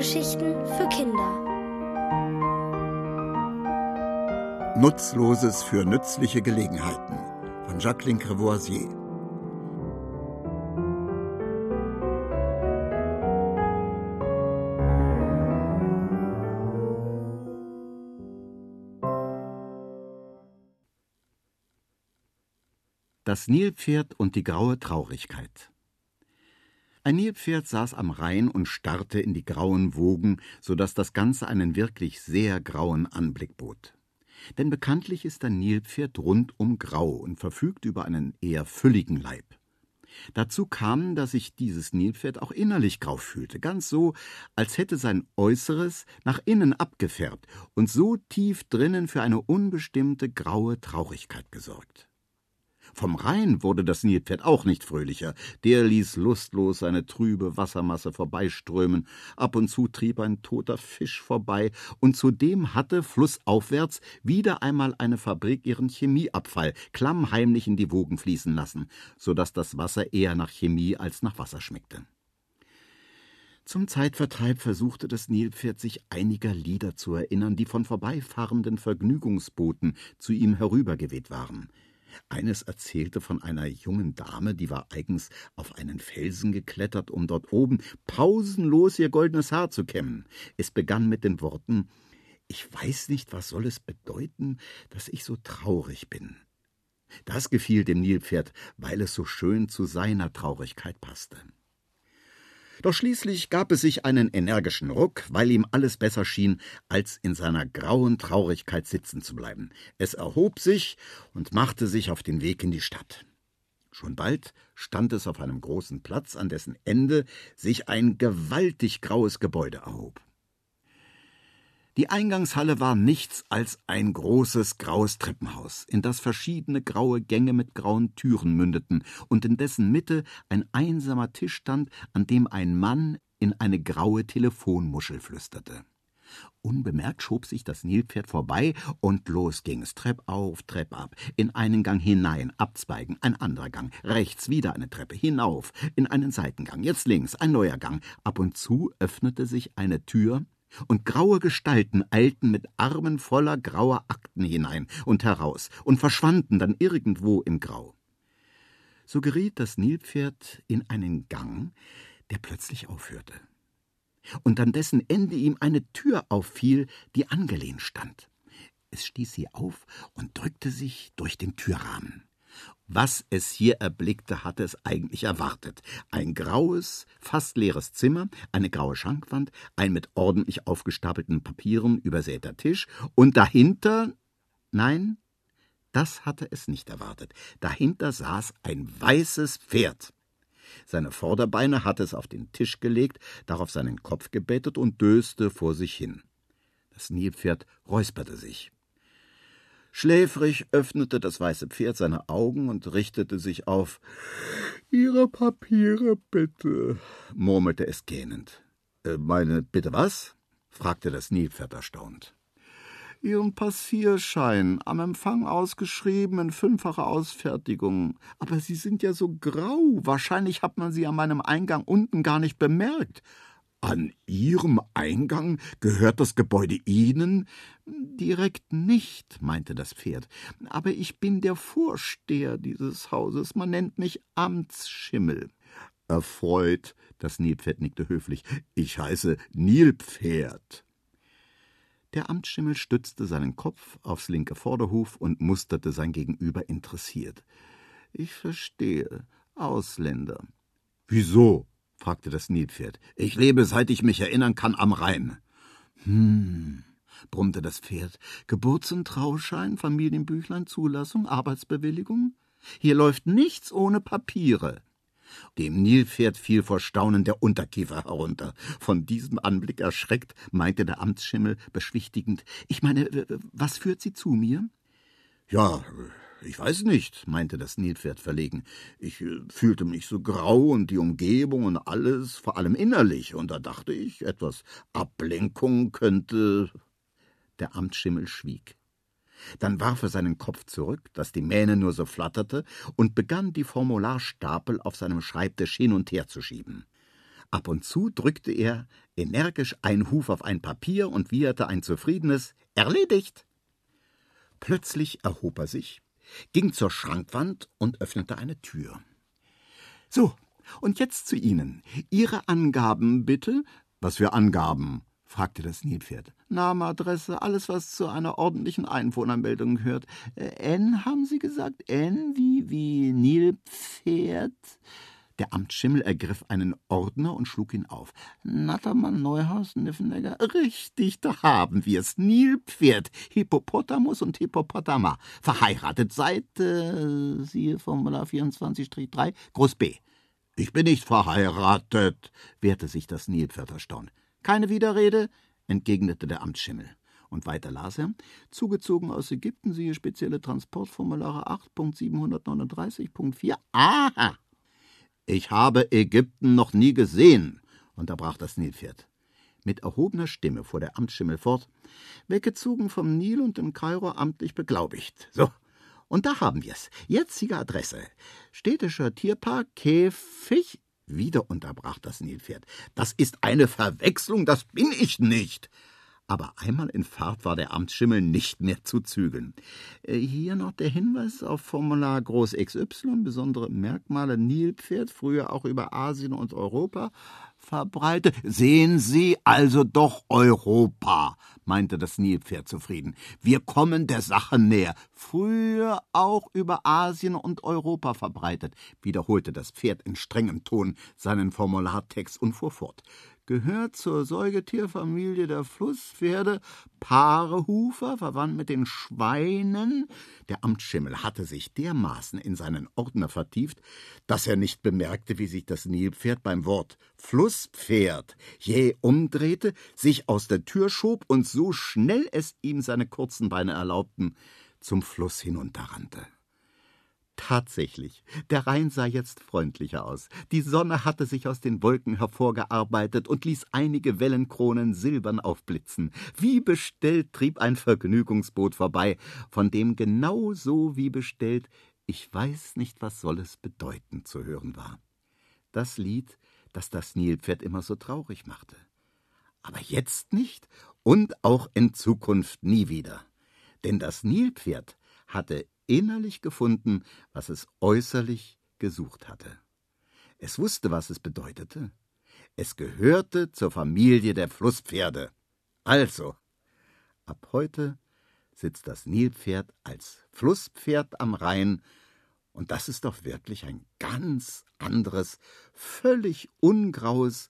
Hörgeschichten für Kinder. Nutzloses für nützliche Gelegenheiten von Jacqueline Crevoisier. Das Nilpferd und die graue Traurigkeit. Ein Nilpferd saß am Rhein und starrte in die grauen Wogen, so dass das Ganze einen wirklich sehr grauen Anblick bot. Denn bekanntlich ist ein Nilpferd rundum grau und verfügt über einen eher fülligen Leib. Dazu kam, dass sich dieses Nilpferd auch innerlich grau fühlte, ganz so, als hätte sein Äußeres nach innen abgefärbt und so tief drinnen für eine unbestimmte graue Traurigkeit gesorgt. Vom Rhein wurde das Nilpferd auch nicht fröhlicher. Der ließ lustlos seine trübe Wassermasse vorbeiströmen. Ab und zu trieb ein toter Fisch vorbei. Und zudem hatte flussaufwärts wieder einmal eine Fabrik ihren Chemieabfall klammheimlich in die Wogen fließen lassen, so dass das Wasser eher nach Chemie als nach Wasser schmeckte. Zum Zeitvertreib versuchte das Nilpferd sich einiger Lieder zu erinnern, die von vorbeifahrenden Vergnügungsbooten zu ihm herübergeweht waren. Eines erzählte von einer jungen Dame, die war eigens auf einen Felsen geklettert, um dort oben pausenlos ihr goldenes Haar zu kämmen. Es begann mit den Worten Ich weiß nicht, was soll es bedeuten, dass ich so traurig bin. Das gefiel dem Nilpferd, weil es so schön zu seiner Traurigkeit passte. Doch schließlich gab es sich einen energischen Ruck, weil ihm alles besser schien, als in seiner grauen Traurigkeit sitzen zu bleiben. Es erhob sich und machte sich auf den Weg in die Stadt. Schon bald stand es auf einem großen Platz, an dessen Ende sich ein gewaltig graues Gebäude erhob. Die Eingangshalle war nichts als ein großes graues Treppenhaus, in das verschiedene graue Gänge mit grauen Türen mündeten und in dessen Mitte ein einsamer Tisch stand, an dem ein Mann in eine graue Telefonmuschel flüsterte. Unbemerkt schob sich das Nilpferd vorbei und los ging es Trepp auf, Trepp ab, in einen Gang hinein, abzweigen, ein anderer Gang, rechts wieder eine Treppe, hinauf, in einen Seitengang, jetzt links, ein neuer Gang. Ab und zu öffnete sich eine Tür, und graue Gestalten eilten mit Armen voller grauer Akten hinein und heraus und verschwanden dann irgendwo im Grau. So geriet das Nilpferd in einen Gang, der plötzlich aufhörte, und an dessen Ende ihm eine Tür auffiel, die angelehnt stand. Es stieß sie auf und drückte sich durch den Türrahmen. Was es hier erblickte, hatte es eigentlich erwartet. Ein graues, fast leeres Zimmer, eine graue Schankwand, ein mit ordentlich aufgestapelten Papieren übersäter Tisch und dahinter. Nein, das hatte es nicht erwartet. Dahinter saß ein weißes Pferd. Seine Vorderbeine hatte es auf den Tisch gelegt, darauf seinen Kopf gebettet und döste vor sich hin. Das Nilpferd räusperte sich. Schläfrig öffnete das weiße Pferd seine Augen und richtete sich auf. Ihre Papiere, bitte, murmelte es gähnend. Äh, meine, bitte was? fragte das Nilpferd erstaunt. Ihren Passierschein, am Empfang ausgeschrieben in fünffacher Ausfertigung. Aber Sie sind ja so grau. Wahrscheinlich hat man Sie an meinem Eingang unten gar nicht bemerkt. An Ihrem Eingang gehört das Gebäude Ihnen? Direkt nicht, meinte das Pferd, aber ich bin der Vorsteher dieses Hauses, man nennt mich Amtsschimmel. Erfreut, das Nilpferd nickte höflich, ich heiße Nilpferd. Der Amtsschimmel stützte seinen Kopf aufs linke Vorderhuf und musterte sein Gegenüber interessiert. Ich verstehe. Ausländer. Wieso? Fragte das Nilpferd. Ich lebe, seit ich mich erinnern kann, am Rhein. Hm, brummte das Pferd. Geburts- und Trauschein, Familienbüchlein, Zulassung, Arbeitsbewilligung? Hier läuft nichts ohne Papiere. Dem Nilpferd fiel vor Staunen der Unterkiefer herunter. Von diesem Anblick erschreckt, meinte der Amtsschimmel beschwichtigend. Ich meine, was führt Sie zu mir? Ja, ich weiß nicht, meinte das Nilpferd verlegen. Ich äh, fühlte mich so grau und die Umgebung und alles, vor allem innerlich, und da dachte ich, etwas Ablenkung könnte. Der Amtsschimmel schwieg. Dann warf er seinen Kopf zurück, dass die Mähne nur so flatterte, und begann die Formularstapel auf seinem Schreibtisch hin und her zu schieben. Ab und zu drückte er energisch einen Huf auf ein Papier und wieherte ein zufriedenes Erledigt. Plötzlich erhob er sich, ging zur Schrankwand und öffnete eine Tür. So, und jetzt zu Ihnen. Ihre Angaben bitte. Was für Angaben? fragte das Nilpferd. Name, Adresse, alles, was zu einer ordentlichen Einwohnermeldung gehört. Äh, N, haben Sie gesagt? N wie, wie Nilpferd? Der Amtsschimmel ergriff einen Ordner und schlug ihn auf. Nattermann, Neuhaus, Niffenegger. Richtig, da haben wir's. Nilpferd, Hippopotamus und Hippopotama. Verheiratet seit, äh, siehe Formular 24-3, Groß B. Ich bin nicht verheiratet, wehrte sich das Nilpferd erstaunt. Keine Widerrede, entgegnete der Amtsschimmel. Und weiter las er, zugezogen aus Ägypten, siehe spezielle Transportformulare 8.739.4. Aha! Ich habe Ägypten noch nie gesehen, unterbrach das Nilpferd. Mit erhobener Stimme fuhr der Amtsschimmel fort, weggezogen vom Nil und in Kairo amtlich beglaubigt. So, und da haben wir's. Jetzige Adresse. Städtischer Tierpark Käfig wieder unterbrach das Nilpferd. Das ist eine Verwechslung, das bin ich nicht. Aber einmal in Fahrt war der Amtsschimmel nicht mehr zu zügeln. Äh, hier noch der Hinweis auf Formular Groß XY, besondere Merkmale Nilpferd, früher auch über Asien und Europa verbreitet. Sehen Sie also doch Europa, meinte das Nilpferd zufrieden. Wir kommen der Sache näher. Früher auch über Asien und Europa verbreitet, wiederholte das Pferd in strengem Ton seinen Formulartext und fuhr fort gehört zur Säugetierfamilie der Flusspferde, Paarehufer, verwandt mit den Schweinen. Der Amtsschimmel hatte sich dermaßen in seinen Ordner vertieft, dass er nicht bemerkte, wie sich das Nilpferd beim Wort Flusspferd jäh umdrehte, sich aus der Tür schob und so schnell es ihm seine kurzen Beine erlaubten, zum Fluss hinunterrannte. Tatsächlich, der Rhein sah jetzt freundlicher aus. Die Sonne hatte sich aus den Wolken hervorgearbeitet und ließ einige Wellenkronen silbern aufblitzen. Wie bestellt trieb ein Vergnügungsboot vorbei, von dem genau so wie bestellt Ich weiß nicht, was soll es bedeuten zu hören war. Das Lied, das das Nilpferd immer so traurig machte. Aber jetzt nicht und auch in Zukunft nie wieder. Denn das Nilpferd hatte innerlich gefunden, was es äußerlich gesucht hatte. Es wusste, was es bedeutete. Es gehörte zur Familie der Flusspferde. Also, ab heute sitzt das Nilpferd als Flusspferd am Rhein, und das ist doch wirklich ein ganz anderes, völlig ungraues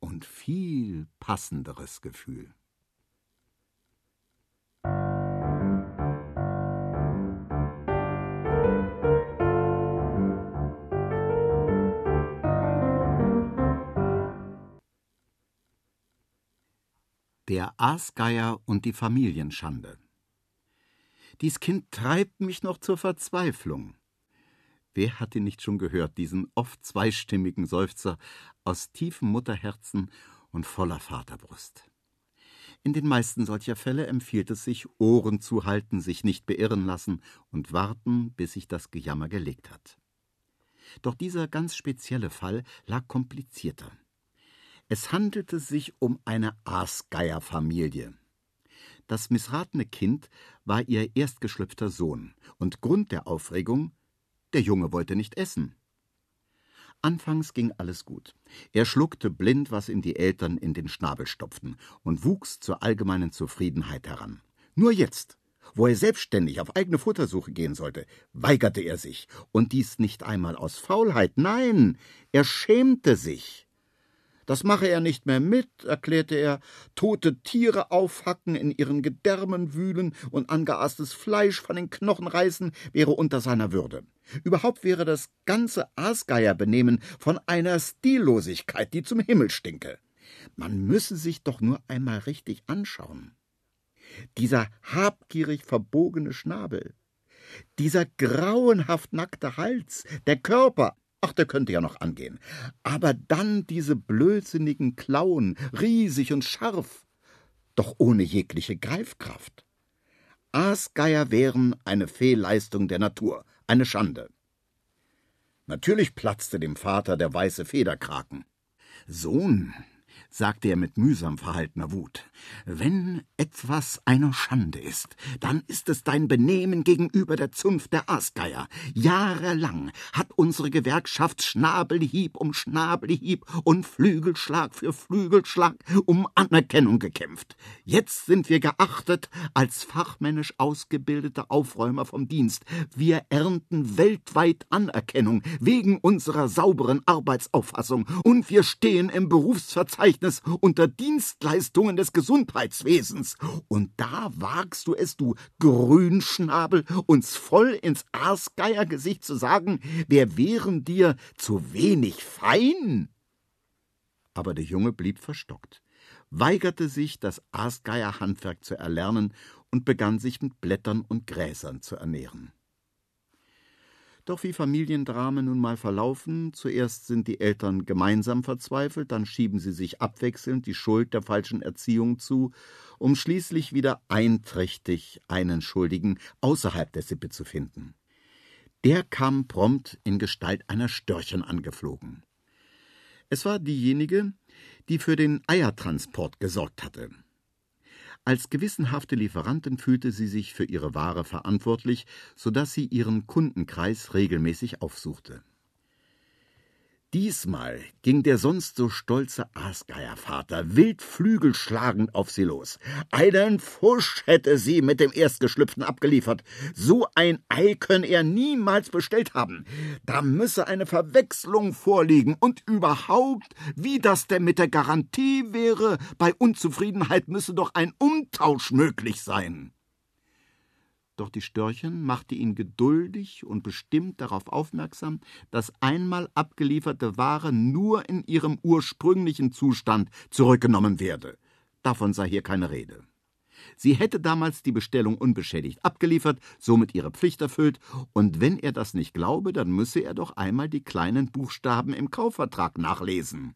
und viel passenderes Gefühl. Der Aasgeier und die Familienschande. Dies Kind treibt mich noch zur Verzweiflung. Wer hat ihn nicht schon gehört, diesen oft zweistimmigen Seufzer aus tiefem Mutterherzen und voller Vaterbrust? In den meisten solcher Fälle empfiehlt es sich, Ohren zu halten, sich nicht beirren lassen und warten, bis sich das Gejammer gelegt hat. Doch dieser ganz spezielle Fall lag komplizierter. Es handelte sich um eine Aasgeierfamilie. Das missratene Kind war ihr erstgeschlüpfter Sohn, und Grund der Aufregung der Junge wollte nicht essen. Anfangs ging alles gut. Er schluckte blind, was ihm die Eltern in den Schnabel stopften, und wuchs zur allgemeinen Zufriedenheit heran. Nur jetzt, wo er selbstständig auf eigene Futtersuche gehen sollte, weigerte er sich, und dies nicht einmal aus Faulheit, nein, er schämte sich. Das mache er nicht mehr mit, erklärte er, tote Tiere aufhacken, in ihren Gedärmen wühlen und angeaßtes Fleisch von den Knochen reißen, wäre unter seiner Würde. Überhaupt wäre das ganze Aasgeierbenehmen von einer Stillosigkeit, die zum Himmel stinke. Man müsse sich doch nur einmal richtig anschauen. Dieser habgierig verbogene Schnabel, dieser grauenhaft nackte Hals, der Körper, Ach, der könnte ja noch angehen. Aber dann diese blödsinnigen Klauen, riesig und scharf, doch ohne jegliche Greifkraft. Aasgeier wären eine Fehlleistung der Natur, eine Schande. Natürlich platzte dem Vater der weiße Federkraken. Sohn, sagte er mit mühsam verhaltener Wut, wenn etwas eine Schande ist, dann ist es dein Benehmen gegenüber der Zunft der Aasgeier. Jahrelang hat unsere Gewerkschaft Schnabelhieb um Schnabelhieb und Flügelschlag für Flügelschlag um Anerkennung gekämpft. Jetzt sind wir geachtet als fachmännisch ausgebildete Aufräumer vom Dienst. Wir ernten weltweit Anerkennung wegen unserer sauberen Arbeitsauffassung und wir stehen im Berufsverzeichnis Verzeichnis unter Dienstleistungen des Gesundheitswesens. Und da wagst du es, du Grünschnabel, uns voll ins Aasgeiergesicht zu sagen, wir wären dir zu wenig fein. Aber der Junge blieb verstockt, weigerte sich, das Aasgeierhandwerk zu erlernen und begann sich mit Blättern und Gräsern zu ernähren. Doch wie Familiendramen nun mal verlaufen, zuerst sind die Eltern gemeinsam verzweifelt, dann schieben sie sich abwechselnd die Schuld der falschen Erziehung zu, um schließlich wieder einträchtig einen Schuldigen außerhalb der Sippe zu finden. Der kam prompt in Gestalt einer Störchen angeflogen. Es war diejenige, die für den Eiertransport gesorgt hatte. Als gewissenhafte Lieferantin fühlte sie sich für ihre Ware verantwortlich, so dass sie ihren Kundenkreis regelmäßig aufsuchte. Diesmal ging der sonst so stolze Aasgeiervater wild flügelschlagend auf sie los. Einen Fusch hätte sie mit dem Erstgeschlüpften abgeliefert. So ein Ei könne er niemals bestellt haben. Da müsse eine Verwechslung vorliegen und überhaupt, wie das denn mit der Garantie wäre, bei Unzufriedenheit müsse doch ein Umtausch möglich sein. Doch die Störchen machte ihn geduldig und bestimmt darauf aufmerksam, dass einmal abgelieferte Ware nur in ihrem ursprünglichen Zustand zurückgenommen werde. Davon sei hier keine Rede. Sie hätte damals die Bestellung unbeschädigt abgeliefert, somit ihre Pflicht erfüllt, und wenn er das nicht glaube, dann müsse er doch einmal die kleinen Buchstaben im Kaufvertrag nachlesen.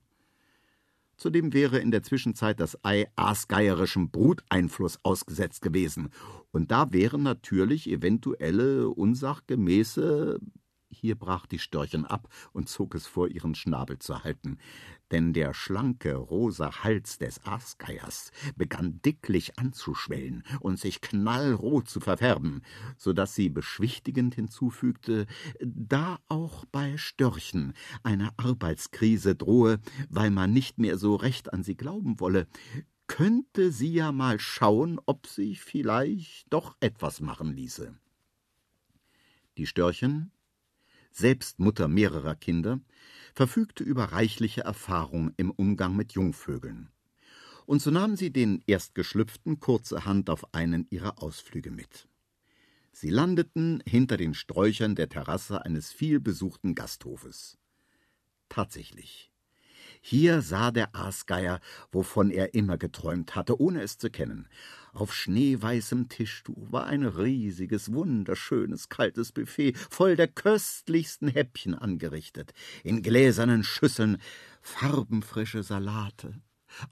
Zudem wäre in der Zwischenzeit das Ei aasgeierischem Bruteinfluss ausgesetzt gewesen. Und da wären natürlich eventuelle unsachgemäße hier brach die Störchen ab und zog es vor, ihren Schnabel zu halten, denn der schlanke, rosa Hals des Aasgeiers begann dicklich anzuschwellen und sich knallrot zu verfärben, so dass sie beschwichtigend hinzufügte, da auch bei Störchen eine Arbeitskrise drohe, weil man nicht mehr so recht an sie glauben wolle, könnte sie ja mal schauen, ob sich vielleicht doch etwas machen ließe. Die Störchen selbst Mutter mehrerer Kinder, verfügte über reichliche Erfahrung im Umgang mit Jungvögeln. Und so nahm sie den Erstgeschlüpften kurzerhand auf einen ihrer Ausflüge mit. Sie landeten hinter den Sträuchern der Terrasse eines vielbesuchten Gasthofes. Tatsächlich, hier sah der Aasgeier, wovon er immer geträumt hatte, ohne es zu kennen. Auf schneeweißem Tischtuch war ein riesiges, wunderschönes, kaltes Buffet, voll der köstlichsten Häppchen angerichtet. In gläsernen Schüsseln farbenfrische Salate,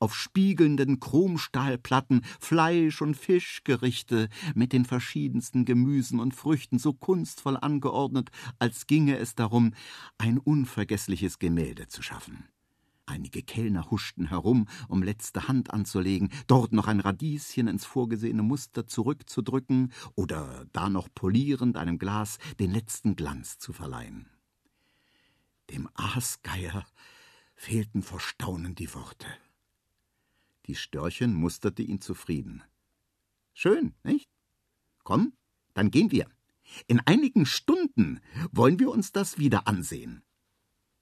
auf spiegelnden Chromstahlplatten Fleisch- und Fischgerichte mit den verschiedensten Gemüsen und Früchten so kunstvoll angeordnet, als ginge es darum, ein unvergessliches Gemälde zu schaffen. Einige Kellner huschten herum, um letzte Hand anzulegen, dort noch ein Radieschen ins vorgesehene Muster zurückzudrücken oder da noch polierend einem Glas den letzten Glanz zu verleihen. Dem Aasgeier fehlten vor Staunen die Worte. Die Störchen musterte ihn zufrieden. Schön, nicht? Komm, dann gehen wir. In einigen Stunden wollen wir uns das wieder ansehen.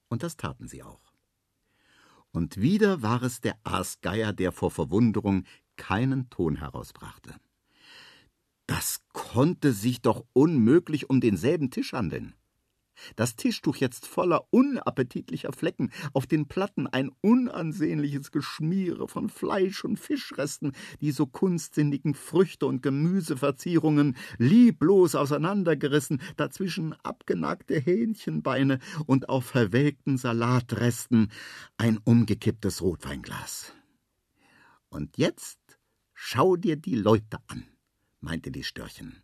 Und das taten sie auch und wieder war es der Aasgeier, der vor Verwunderung keinen Ton herausbrachte. Das konnte sich doch unmöglich um denselben Tisch handeln. Das Tischtuch jetzt voller unappetitlicher Flecken, auf den Platten ein unansehnliches Geschmiere von Fleisch und Fischresten, die so kunstsinnigen Früchte und Gemüseverzierungen lieblos auseinandergerissen, dazwischen abgenagte Hähnchenbeine und auf verwelkten Salatresten ein umgekipptes Rotweinglas. Und jetzt schau dir die Leute an, meinte die Störchen.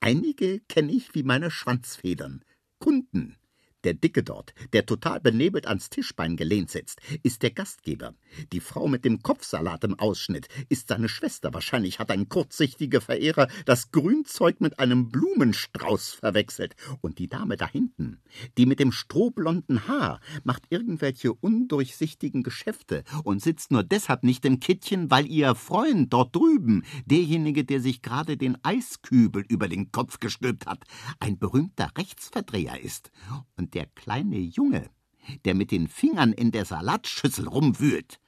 Einige kenne ich wie meine Schwanzfedern, Kunden, Der Dicke dort, der total benebelt ans Tischbein gelehnt sitzt, ist der Gastgeber. Die Frau mit dem Kopfsalat im Ausschnitt ist seine Schwester. Wahrscheinlich hat ein kurzsichtiger Verehrer das Grünzeug mit einem Blumenstrauß verwechselt. Und die Dame da hinten, die mit dem strohblonden Haar, macht irgendwelche undurchsichtigen Geschäfte und sitzt nur deshalb nicht im Kittchen, weil ihr Freund dort drüben, derjenige, der sich gerade den Eiskübel über den Kopf gestülpt hat, ein berühmter Rechtsverdreher ist. Und der kleine Junge, der mit den Fingern in der Salatschüssel rumwühlt,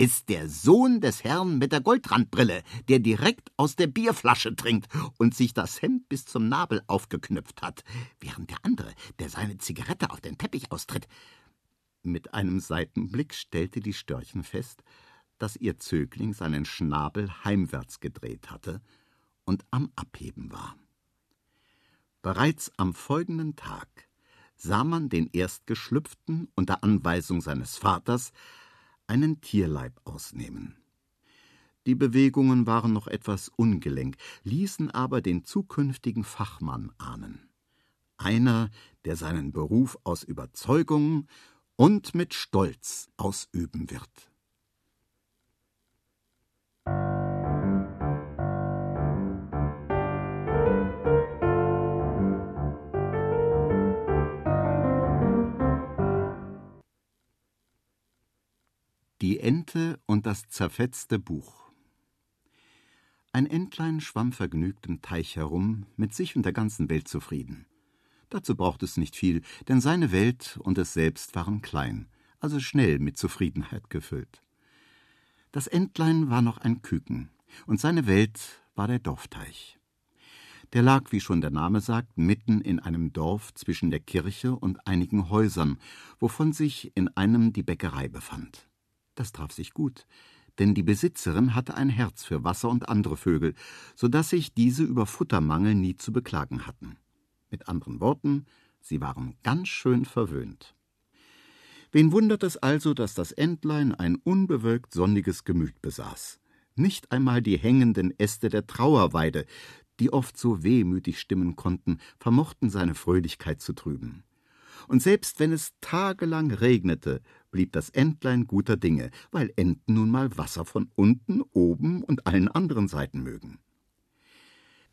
ist der Sohn des Herrn mit der Goldrandbrille, der direkt aus der Bierflasche trinkt und sich das Hemd bis zum Nabel aufgeknüpft hat, während der andere, der seine Zigarette auf den Teppich austritt. Mit einem Seitenblick stellte die Störchen fest, dass ihr Zögling seinen Schnabel heimwärts gedreht hatte und am Abheben war. Bereits am folgenden Tag sah man den Erstgeschlüpften unter Anweisung seines Vaters einen Tierleib ausnehmen. Die Bewegungen waren noch etwas ungelenk, ließen aber den zukünftigen Fachmann ahnen. Einer, der seinen Beruf aus Überzeugung und mit Stolz ausüben wird. Die Ente und das zerfetzte Buch Ein Entlein schwamm vergnügt im Teich herum, mit sich und der ganzen Welt zufrieden. Dazu braucht es nicht viel, denn seine Welt und es selbst waren klein, also schnell mit Zufriedenheit gefüllt. Das Entlein war noch ein Küken, und seine Welt war der Dorfteich. Der lag, wie schon der Name sagt, mitten in einem Dorf zwischen der Kirche und einigen Häusern, wovon sich in einem die Bäckerei befand. Das traf sich gut, denn die Besitzerin hatte ein Herz für Wasser und andere Vögel, so dass sich diese über Futtermangel nie zu beklagen hatten. Mit anderen Worten, sie waren ganz schön verwöhnt. Wen wundert es also, dass das Entlein ein unbewölkt sonniges Gemüt besaß? Nicht einmal die hängenden Äste der Trauerweide, die oft so wehmütig stimmen konnten, vermochten seine Fröhlichkeit zu trüben. Und selbst wenn es tagelang regnete, blieb das Entlein guter Dinge, weil Enten nun mal Wasser von unten, oben und allen anderen Seiten mögen.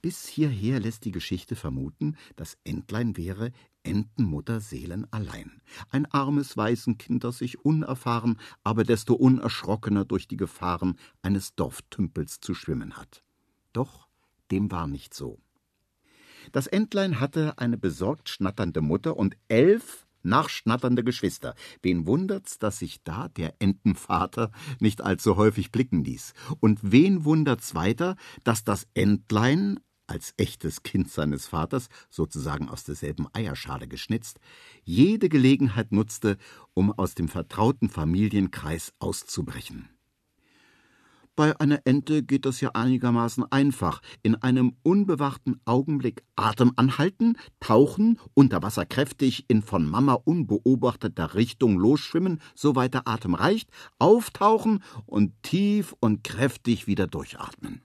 Bis hierher lässt die Geschichte vermuten, das Entlein wäre Entenmutter Seelenallein, ein armes Waisenkind, das sich unerfahren, aber desto unerschrockener durch die Gefahren eines Dorftümpels zu schwimmen hat. Doch dem war nicht so. Das Entlein hatte eine besorgt schnatternde Mutter und elf nachschnatternde Geschwister. Wen wundert's, dass sich da der Entenvater nicht allzu häufig blicken ließ? Und wen wundert's weiter, dass das Entlein als echtes Kind seines Vaters, sozusagen aus derselben Eierschale geschnitzt, jede Gelegenheit nutzte, um aus dem vertrauten Familienkreis auszubrechen. Bei einer Ente geht das ja einigermaßen einfach. In einem unbewachten Augenblick Atem anhalten, tauchen, unter Wasser kräftig in von Mama unbeobachteter Richtung losschwimmen, soweit der Atem reicht, auftauchen und tief und kräftig wieder durchatmen.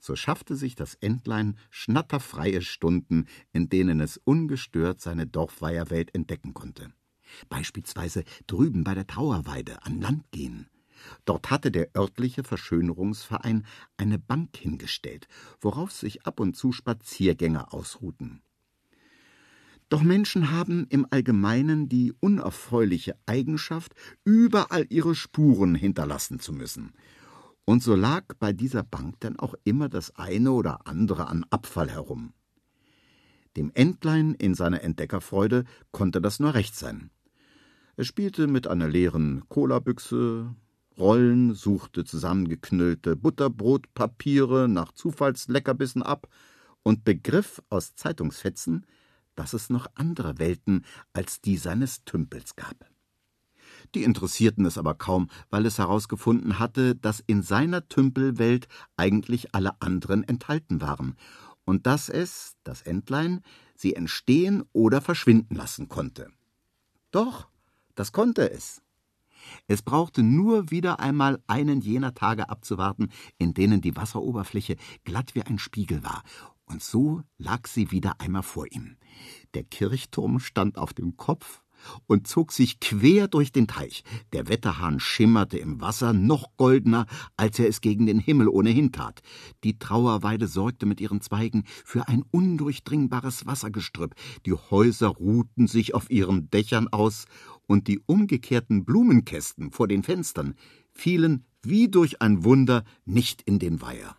So schaffte sich das Entlein schnatterfreie Stunden, in denen es ungestört seine Dorfweierwelt entdecken konnte. Beispielsweise drüben bei der Trauerweide an Land gehen Dort hatte der örtliche Verschönerungsverein eine Bank hingestellt, worauf sich ab und zu Spaziergänger ausruhten. Doch Menschen haben im Allgemeinen die unerfreuliche Eigenschaft, überall ihre Spuren hinterlassen zu müssen. Und so lag bei dieser Bank dann auch immer das eine oder andere an Abfall herum. Dem Entlein in seiner Entdeckerfreude konnte das nur recht sein. Er spielte mit einer leeren Colabüchse, Rollen, suchte zusammengeknüllte Butterbrotpapiere nach Zufallsleckerbissen ab und begriff aus Zeitungsfetzen, dass es noch andere Welten als die seines Tümpels gab. Die interessierten es aber kaum, weil es herausgefunden hatte, dass in seiner Tümpelwelt eigentlich alle anderen enthalten waren und dass es, das Entlein, sie entstehen oder verschwinden lassen konnte. Doch, das konnte es. Es brauchte nur wieder einmal einen jener Tage abzuwarten, in denen die Wasseroberfläche glatt wie ein Spiegel war, Und so lag sie wieder einmal vor ihm. Der Kirchturm stand auf dem Kopf und zog sich quer durch den Teich. Der Wetterhahn schimmerte im Wasser noch goldener, als er es gegen den Himmel ohnehin tat. Die Trauerweide sorgte mit ihren Zweigen für ein undurchdringbares Wassergestrüpp. Die Häuser ruhten sich auf ihren Dächern aus, und die umgekehrten Blumenkästen vor den Fenstern fielen wie durch ein Wunder nicht in den Weiher.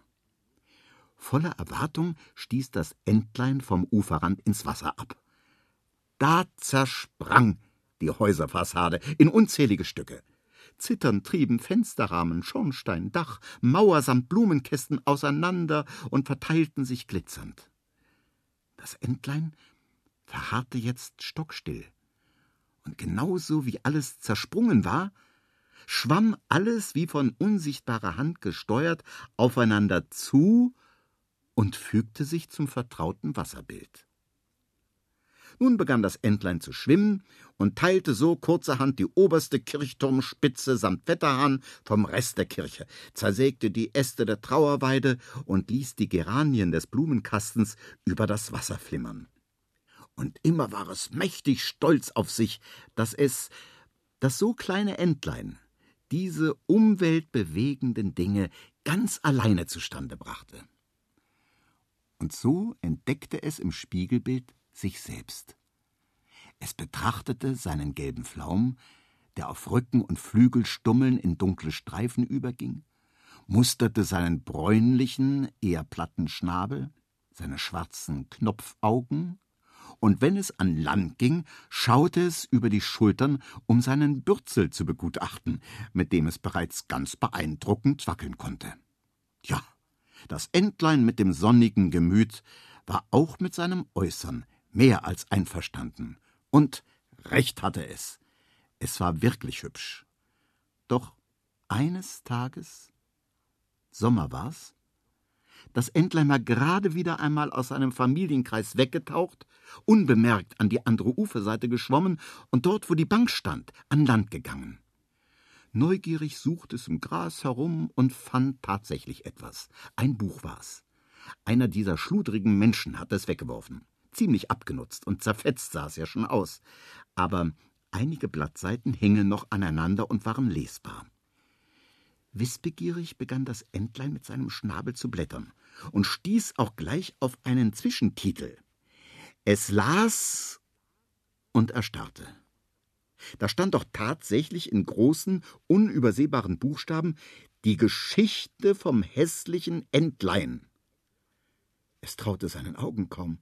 Voller Erwartung stieß das Entlein vom Uferrand ins Wasser ab. Da zersprang die Häuserfassade in unzählige Stücke. Zitternd trieben Fensterrahmen, Schornstein, Dach, Mauer samt Blumenkästen auseinander und verteilten sich glitzernd. Das Entlein verharrte jetzt stockstill. Und genauso wie alles zersprungen war, schwamm alles wie von unsichtbarer Hand gesteuert aufeinander zu und fügte sich zum vertrauten Wasserbild. Nun begann das Entlein zu schwimmen und teilte so kurzerhand die oberste Kirchturmspitze samt Wetterhahn vom Rest der Kirche, zersägte die Äste der Trauerweide und ließ die Geranien des Blumenkastens über das Wasser flimmern. Und immer war es mächtig stolz auf sich, dass es, das so kleine Entlein, diese umweltbewegenden Dinge ganz alleine zustande brachte. Und so entdeckte es im Spiegelbild sich selbst. Es betrachtete seinen gelben Flaum, der auf Rücken und Flügelstummeln in dunkle Streifen überging, musterte seinen bräunlichen, eher platten Schnabel, seine schwarzen Knopfaugen, und wenn es an Land ging, schaute es über die Schultern, um seinen Bürzel zu begutachten, mit dem es bereits ganz beeindruckend wackeln konnte. Ja, das Entlein mit dem sonnigen Gemüt war auch mit seinem Äußern mehr als einverstanden. Und recht hatte es. Es war wirklich hübsch. Doch eines Tages, Sommer war's, das Entlein war gerade wieder einmal aus seinem Familienkreis weggetaucht, unbemerkt an die andere Uferseite geschwommen und dort, wo die Bank stand, an Land gegangen. Neugierig suchte es im Gras herum und fand tatsächlich etwas. Ein Buch war's. Einer dieser schludrigen Menschen hatte es weggeworfen ziemlich abgenutzt und zerfetzt sah es ja schon aus. Aber einige Blattseiten hingen noch aneinander und waren lesbar. Wissbegierig begann das Entlein mit seinem Schnabel zu blättern und stieß auch gleich auf einen Zwischentitel. Es las und erstarrte. Da stand doch tatsächlich in großen, unübersehbaren Buchstaben die Geschichte vom hässlichen Entlein. Es traute seinen Augen kaum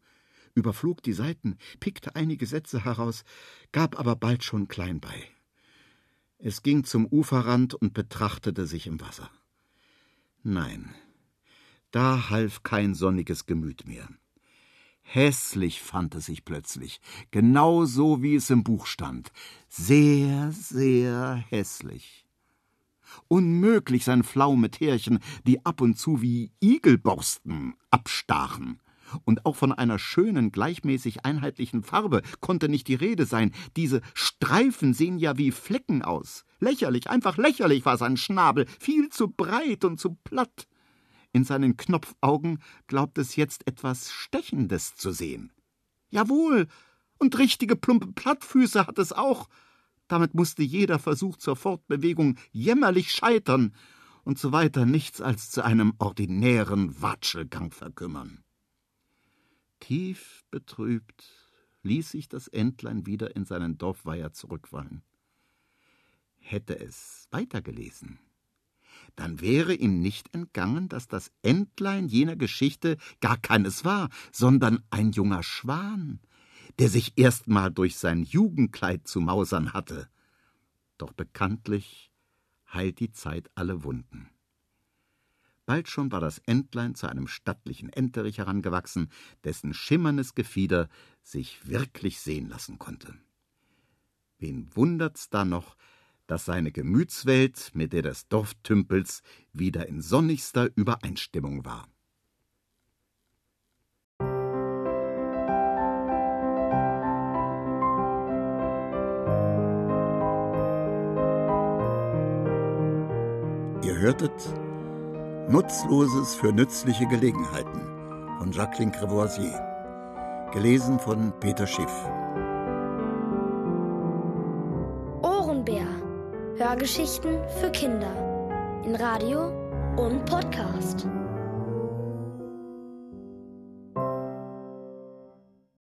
überflog die Seiten, pickte einige Sätze heraus, gab aber bald schon klein bei. Es ging zum Uferrand und betrachtete sich im Wasser. Nein, da half kein sonniges Gemüt mehr. Hässlich fand es sich plötzlich, genau so wie es im Buch stand. Sehr, sehr hässlich. Unmöglich sein Flau mit Härchen, die ab und zu wie Igelborsten abstachen. Und auch von einer schönen, gleichmäßig einheitlichen Farbe konnte nicht die Rede sein. Diese Streifen sehen ja wie Flecken aus. Lächerlich, einfach lächerlich war sein Schnabel, viel zu breit und zu platt. In seinen Knopfaugen glaubt es jetzt etwas Stechendes zu sehen. Jawohl, und richtige plumpe Plattfüße hat es auch. Damit musste jeder Versuch zur Fortbewegung jämmerlich scheitern und so weiter nichts als zu einem ordinären Watschelgang verkümmern. Tief betrübt ließ sich das Entlein wieder in seinen Dorfweiher zurückfallen. Hätte es weitergelesen, dann wäre ihm nicht entgangen, dass das Entlein jener Geschichte gar keines war, sondern ein junger Schwan, der sich erstmal durch sein Jugendkleid zu mausern hatte. Doch bekanntlich heilt die Zeit alle Wunden. Bald schon war das Entlein zu einem stattlichen Enterich herangewachsen, dessen schimmerndes Gefieder sich wirklich sehen lassen konnte. Wen wundert's da noch, dass seine Gemütswelt mit der des Dorftümpels wieder in sonnigster Übereinstimmung war. Ihr hörtet Nutzloses für nützliche Gelegenheiten. von Jacqueline Crevoisier. Gelesen von Peter Schiff. Ohrenbär. Hörgeschichten für Kinder. In Radio und Podcast.